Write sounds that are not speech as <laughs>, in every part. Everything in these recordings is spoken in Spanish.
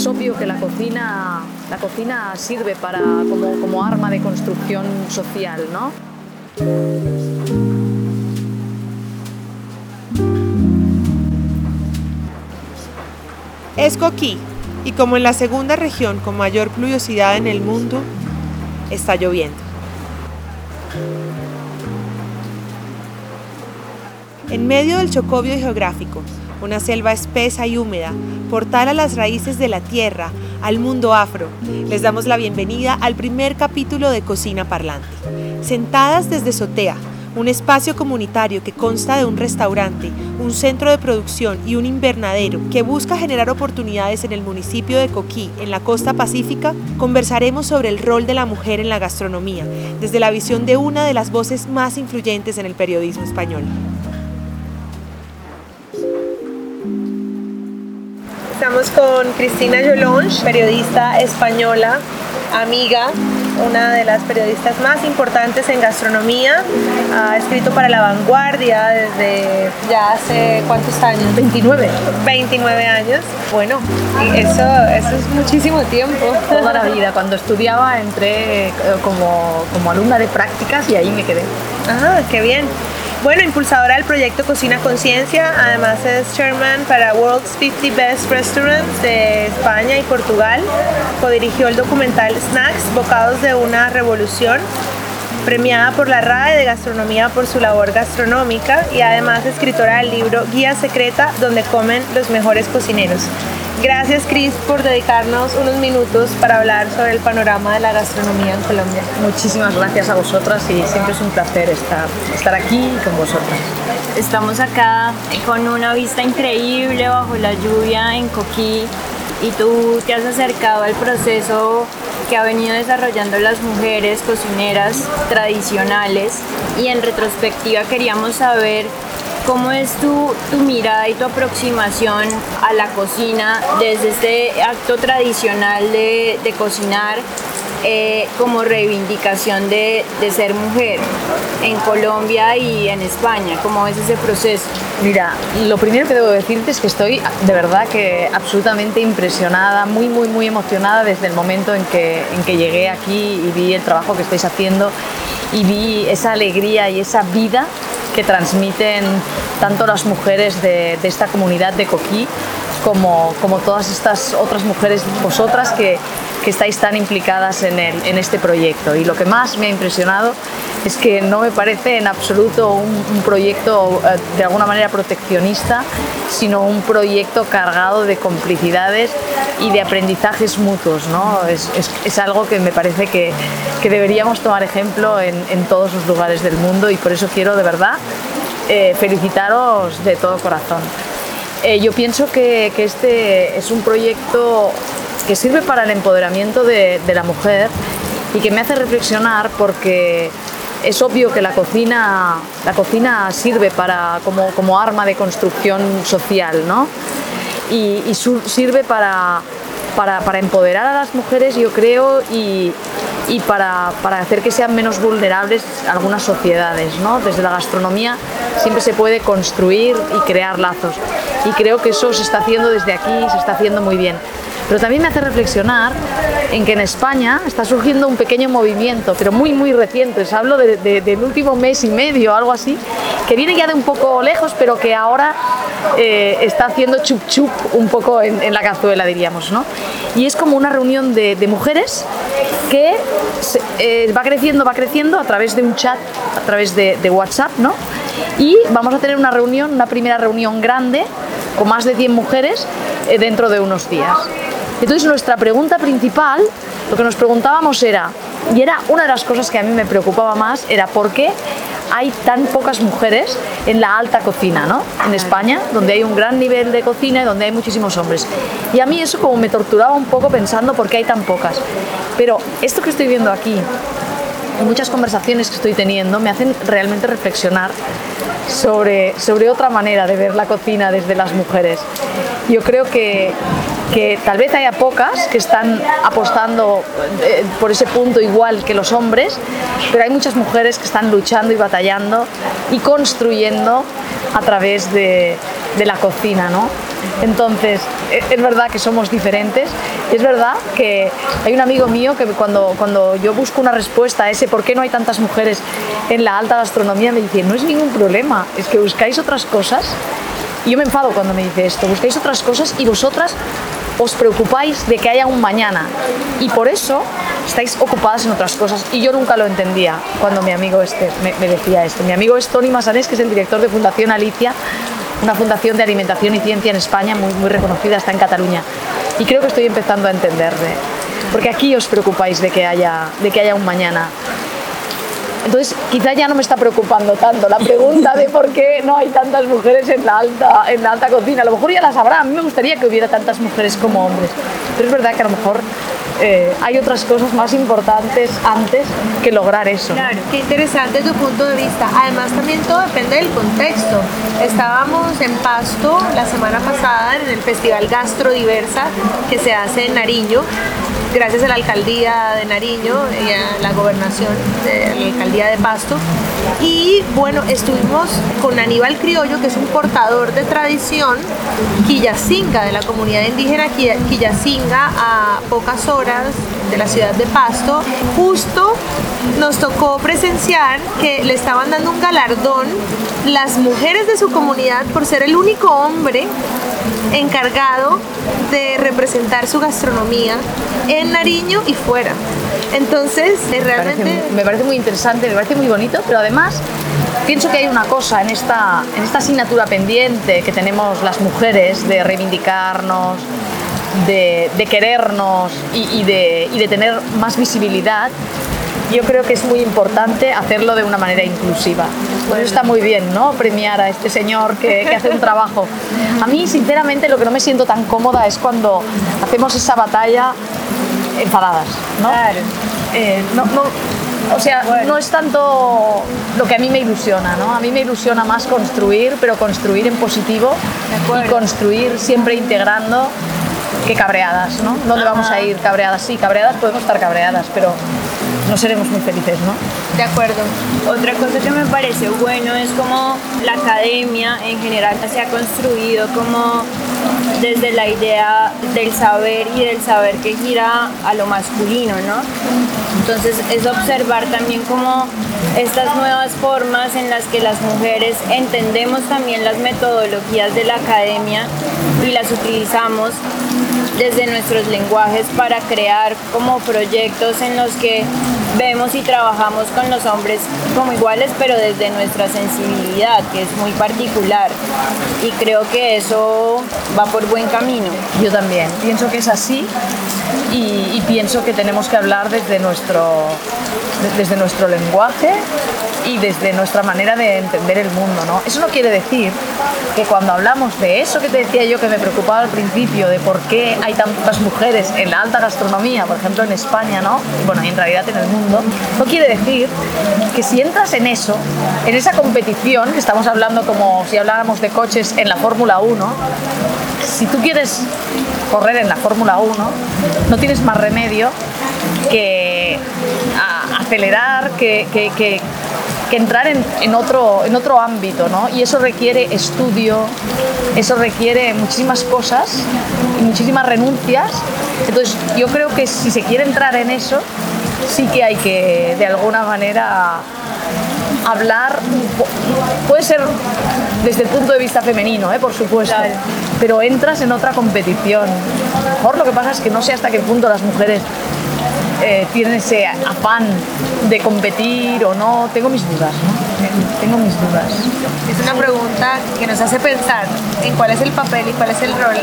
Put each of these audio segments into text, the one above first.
es obvio que la cocina, la cocina sirve para, como, arma de construcción social, ¿no? Es Coquí, y como en la segunda región con mayor pluviosidad en el mundo, está lloviendo. En medio del chocobio geográfico, una selva espesa y húmeda, portal a las raíces de la tierra, al mundo afro, les damos la bienvenida al primer capítulo de Cocina Parlante. Sentadas desde Sotea, un espacio comunitario que consta de un restaurante, un centro de producción y un invernadero que busca generar oportunidades en el municipio de Coquí, en la costa pacífica, conversaremos sobre el rol de la mujer en la gastronomía, desde la visión de una de las voces más influyentes en el periodismo español. Estamos con Cristina Yolonge, periodista española, amiga una de las periodistas más importantes en gastronomía. Ha escrito para La Vanguardia desde ya hace cuántos años? 29. 29 años. Bueno, eso, eso es muchísimo tiempo. Toda la vida. Cuando estudiaba entré eh, como, como alumna de prácticas y ahí me quedé. Ah, qué bien. Bueno, impulsadora del proyecto Cocina Conciencia, además es chairman para World's 50 Best Restaurants de España y Portugal. Codirigió el documental Snacks, Bocados de una Revolución, premiada por la RAE de Gastronomía por su labor gastronómica y además escritora del libro Guía Secreta, donde comen los mejores cocineros. Gracias Cris por dedicarnos unos minutos para hablar sobre el panorama de la gastronomía en Colombia. Muchísimas gracias a vosotras y siempre es un placer estar, estar aquí con vosotras. Estamos acá con una vista increíble bajo la lluvia en Coquí y tú te has acercado al proceso que ha venido desarrollando las mujeres cocineras tradicionales y en retrospectiva queríamos saber ¿Cómo es tu, tu, mirada y tu aproximación a la cocina desde este acto tradicional de, de cocinar eh, como reivindicación de, de, ser mujer en Colombia y en España? ¿Cómo es ese proceso? Mira, lo primero que debo decirte es que estoy de verdad que absolutamente impresionada, muy, muy, muy emocionada desde el momento en que, en que llegué aquí y vi el trabajo que estáis haciendo y vi esa alegría y esa vida que transmiten tanto las mujeres de, de esta comunidad de Coquí como, como, todas estas otras mujeres, vosotras que, que estáis tan implicadas en, el, en, este proyecto. Y lo que más me ha impresionado es que no me parece en absoluto un, proyecto eh, de alguna manera proteccionista, sino un proyecto cargado de complicidades y de aprendizajes mutuos. ¿no? Es, es, es algo que me parece que, que deberíamos tomar ejemplo en, en, todos los lugares del mundo y por eso quiero de verdad eh, felicitaros de todo corazón. Eh, yo pienso que, este es un proyecto que sirve para el empoderamiento de, la mujer y que me hace reflexionar porque es obvio que la cocina, la cocina sirve para, como, como arma de construcción social ¿no? y, y sirve para, para, para, empoderar a las mujeres, yo creo, y, y para, para, hacer que sean menos vulnerables algunas sociedades. ¿no? Desde la gastronomía siempre se puede construir y crear lazos. Y creo que eso se está haciendo desde aquí, se está haciendo muy bien. Pero también me hace reflexionar en que en España está surgiendo un pequeño movimiento, pero muy, muy reciente. Os hablo de, de, del último mes y medio, algo así, que viene ya de un poco lejos, pero que ahora eh, está haciendo chup chup un poco en, en, la cazuela, diríamos. ¿no? Y es como una reunión de, de mujeres que eh, va creciendo, va creciendo a través de un chat, a través de, de WhatsApp, ¿no? Y vamos a tener una reunión, una primera reunión grande, con más de 100 mujeres, eh, dentro de unos días. Entonces nuestra pregunta principal, lo que nos preguntábamos era, y era una de las cosas que a mí me preocupaba más, era por qué hay tan pocas mujeres en la alta cocina, ¿no? En España, donde hay un gran nivel de cocina y donde hay muchísimos hombres. Y a mí eso como me torturaba un poco pensando por qué hay tan pocas. Pero esto que estoy viendo aquí muchas conversaciones que estoy teniendo me hacen realmente reflexionar sobre, sobre otra manera de ver la cocina desde las mujeres. Yo creo que, que tal vez haya pocas que están apostando eh, por ese punto igual que los hombres, pero hay muchas mujeres que están luchando y batallando y construyendo a través de, de la cocina, ¿no? Entonces, e, es verdad que somos diferentes. Es verdad que hay un amigo mío que cuando, cuando yo busco una respuesta a ese por qué no hay tantas mujeres en la alta gastronomía, me dice, no es ningún problema, es que buscáis otras cosas. Y yo me enfado cuando me dice esto, buscáis otras cosas y vosotras os preocupáis de que haya un mañana. Y por eso estáis ocupadas en otras cosas. Y yo nunca lo entendía cuando mi amigo este me, me decía esto. Mi amigo es Tony Masanés, que es el director de Fundación Alicia, una fundación de alimentación y ciencia en España muy, muy reconocida, está en Cataluña. Y creo que estoy empezando a entenderle. Porque aquí os preocupáis de que haya, de que haya un mañana. Entonces, quizá ya no me está preocupando tanto la pregunta de por qué no hay tantas mujeres en la alta, en la alta cocina. A lo mejor ya las habrá. A mí me gustaría que hubiera tantas mujeres como hombres. Pero es verdad que a lo mejor eh, hay otras cosas más importantes antes que lograr eso. Claro, qué interesante tu punto de vista. Además, también todo depende del contexto. Estábamos en Pasto la semana pasada en el Festival Gastro Diversa que se hace en Nariño gracias a la alcaldía de Nariño y a la gobernación de la alcaldía de Pasto. Y bueno, estuvimos con Aníbal Criollo, que es un portador de tradición quillacinga de la comunidad indígena quillacinga a pocas horas de la ciudad de Pasto. Justo nos tocó presenciar que le estaban dando un galardón las mujeres de su comunidad por ser el único hombre encargado de representar su gastronomía en Nariño y fuera. Entonces, realmente... Me parece, muy interesante, me parece muy bonito, pero además pienso que hay una cosa en esta, en esta asignatura pendiente que tenemos las mujeres de reivindicarnos, de, querernos y, de, y de tener más visibilidad, yo creo que es muy importante hacerlo de una manera inclusiva. Por eso está muy bien, ¿no? Premiar a este señor que, que, hace un trabajo. A mí, sinceramente, lo que no me siento tan cómoda es cuando hacemos esa batalla enfadadas, ¿no? Claro. Eh, no, no o sea, no es tanto lo que a mí me ilusiona, ¿no? A mí me ilusiona más construir, pero construir en positivo y construir siempre integrando que cabreadas, ¿no? ¿Dónde vamos a ir cabreadas? Sí, cabreadas podemos estar cabreadas, pero no seremos muy felices, ¿no? De acuerdo. Otra cosa que me parece bueno es como la academia en general se ha construido como desde la idea del saber y del saber que gira a lo masculino, ¿no? Entonces es observar también como estas nuevas formas en las que las mujeres entendemos también las metodologías de la academia y las utilizamos desde nuestros lenguajes para crear como proyectos en los que vemos y trabajamos con los hombres como iguales, pero desde nuestra sensibilidad, que es muy particular. Y creo que eso va por buen camino. Yo también, pienso que es así y, y pienso que tenemos que hablar desde nuestro, desde nuestro lenguaje y desde nuestra manera de entender el mundo. ¿no? Eso no quiere decir que cuando hablamos de eso que te decía yo que me preocupaba al principio, de por qué hay tantas mujeres en la alta gastronomía, por ejemplo en España, ¿no? bueno, y en realidad en el mundo, no quiere decir que si entras en eso, en esa competición, que estamos hablando como si habláramos de coches en la Fórmula 1, si tú quieres correr en la Fórmula 1, no tienes más remedio que acelerar, que, entrar en, en, otro, en otro ámbito, ¿no? Y eso requiere estudio, eso requiere muchísimas cosas y muchísimas renuncias. Entonces, yo creo que si se quiere entrar en eso, sí que hay que, de alguna manera, hablar, puede ser desde el punto de vista femenino, ¿eh? por supuesto, pero entras en otra competición. Mejor lo que pasa es que no sé hasta qué punto las mujeres eh, tienen ese afán de competir o no, tengo mis dudas, ¿no? Tengo mis dudas. Es una pregunta que nos hace pensar en cuál es el papel y cuál es el rol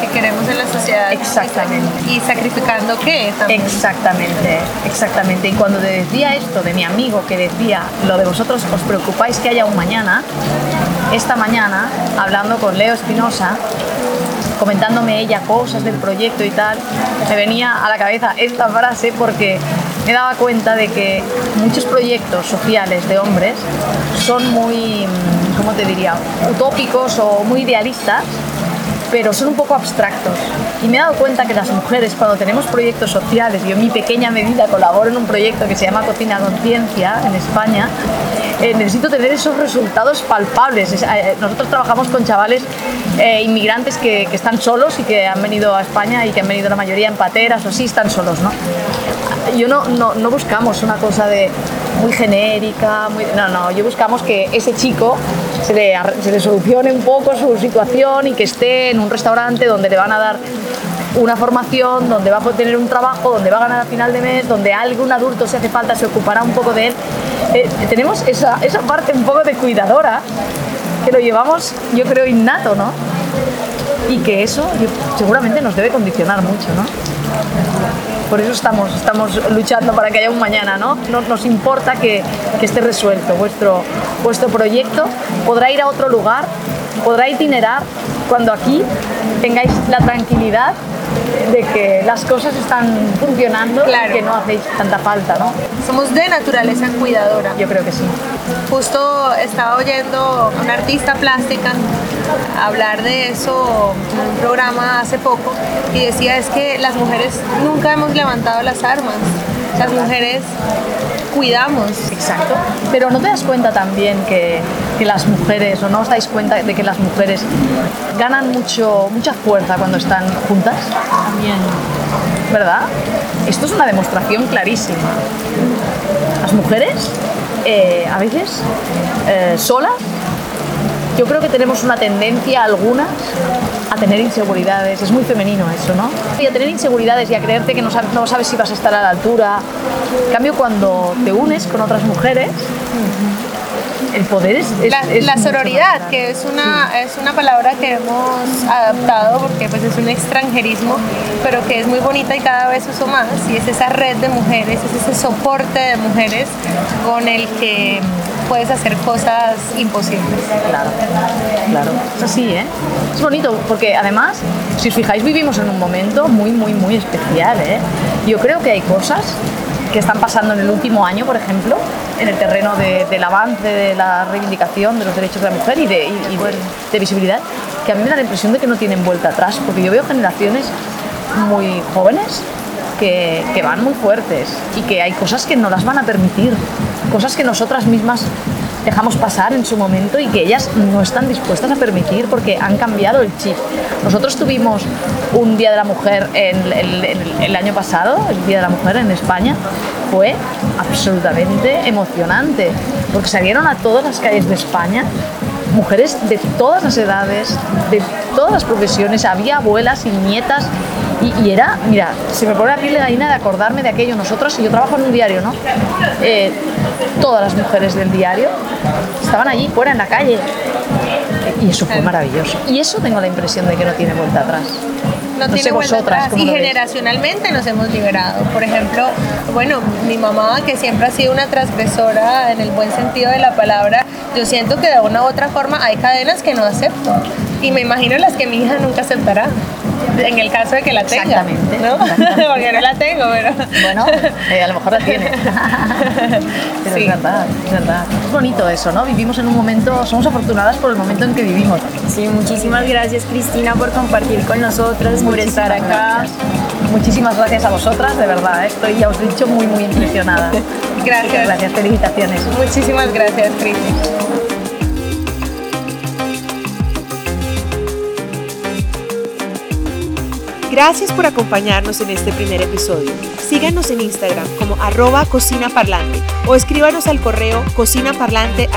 que queremos en la sociedad. Exactamente. Y sacrificando qué también. Exactamente, exactamente. Y cuando te decía esto de mi amigo que decía, lo de vosotros os preocupáis que haya un mañana, esta mañana, hablando con Leo Espinosa, comentándome ella cosas del proyecto y tal, me venía a la cabeza esta frase porque me daba cuenta de que muchos proyectos sociales de hombres son muy, ¿cómo te diría?, utópicos o muy idealistas pero son un poco abstractos. Y me he dado cuenta que las mujeres, cuando tenemos proyectos sociales, yo en mi pequeña medida colaboro en un proyecto que se llama Cocina Conciencia en España, eh, necesito tener esos resultados palpables. Eh, nosotros trabajamos con chavales eh, inmigrantes que, que, están solos y que han venido a España y que han venido la mayoría en pateras o así, están solos, ¿no? Yo no, no, no buscamos una cosa de muy genérica, muy, no, no, yo buscamos que ese chico se le, solucione un poco su situación y que esté en un restaurante donde le van a dar una formación, donde va a tener un trabajo, donde va a ganar a final de mes, donde algún adulto, si hace falta, se ocupará un poco de él. Eh, tenemos esa, esa parte un poco de cuidadora que lo llevamos, yo creo, innato, ¿no? Y que eso seguramente nos debe condicionar mucho, ¿no? Por eso estamos, estamos luchando para que haya un mañana, ¿no? no nos importa que, que esté resuelto. Vuestro, vuestro proyecto podrá ir a otro lugar, podrá itinerar cuando aquí tengáis la tranquilidad de que las cosas están funcionando y que no hacéis tanta falta, ¿no? Somos de naturaleza cuidadora. Yo creo que sí. Justo estaba oyendo a una artista plástica hablar de eso en un programa hace poco y decía es que las mujeres nunca hemos levantado las armas. Las mujeres cuidamos. Exacto. Pero ¿no te das cuenta también que, que, las mujeres, o no os dais cuenta de que las mujeres ganan mucho, mucha fuerza cuando están juntas? También. ¿Verdad? Esto es una demostración clarísima. Las mujeres, eh, a veces, eh, solas, yo creo que tenemos una tendencia algunas a tener inseguridades. Es muy femenino eso, ¿no? Y a tener inseguridades y a creerte que no sabes, si vas a estar a la altura. En cambio, cuando te unes con otras mujeres, el poder es, es, la, es la sororidad, que es una, es una palabra que hemos adaptado porque pues, es un extranjerismo, pero que es muy bonita y cada vez uso más. Y es esa red de mujeres, es ese soporte de mujeres con el que puedes hacer cosas imposibles. Claro, claro. Es así, ¿eh? Es bonito porque además, si os fijáis, vivimos en un momento muy, muy, muy especial, ¿eh? Yo creo que hay cosas que están pasando en el último año, por ejemplo, en el terreno de, del avance, de la reivindicación de los derechos de la mujer y de, visibilidad, que a mí me da la impresión de que no tienen vuelta atrás, porque yo veo generaciones muy jóvenes que, van muy fuertes y que hay cosas que no las van a permitir, cosas que nosotras mismas dejamos pasar en su momento y que ellas no están dispuestas a permitir porque han cambiado el chip. Nosotros tuvimos un Día de la Mujer en el, el año pasado, el Día de la Mujer en España, fue absolutamente emocionante porque salieron a todas las calles de España mujeres de todas las edades, de todas las profesiones, había abuelas y nietas y, era, mira, se me pone la piel de gallina de acordarme de aquello. Nosotros, y yo trabajo en un diario, ¿no? Eh, todas las mujeres del diario estaban allí fuera en la calle y eso fue maravilloso. Y eso tengo la impresión de que no tiene vuelta atrás. No, no tiene sé vosotras. y generacionalmente nos hemos liberado. Por ejemplo, bueno, mi mamá, que siempre ha sido una transgresora en el buen sentido de la palabra, yo siento que de una u otra forma hay cadenas que no acepto. Y me imagino las que mi hija nunca aceptará. En el caso de que la tenga. Exactamente. ¿no? exactamente. <laughs> Porque no la tengo, pero. Bueno, eh, a lo mejor la tiene. <laughs> pero sí. es verdad, es verdad. Es bonito eso, ¿no? Vivimos en un momento, somos afortunadas por el momento en que vivimos. Sí, muchísimas gracias, Cristina, por compartir con nosotras, por estar acá. Gracias. Muchísimas gracias a vosotras, de verdad. ¿eh? Estoy, ya os he dicho, muy, muy impresionada. <laughs> Gracias. Gracias, felicitaciones. Muchísimas gracias, Cris. Gracias por acompañarnos en este primer episodio. Síganos en Instagram como arroba cocinaparlante o escríbanos al correo cocinaparlante.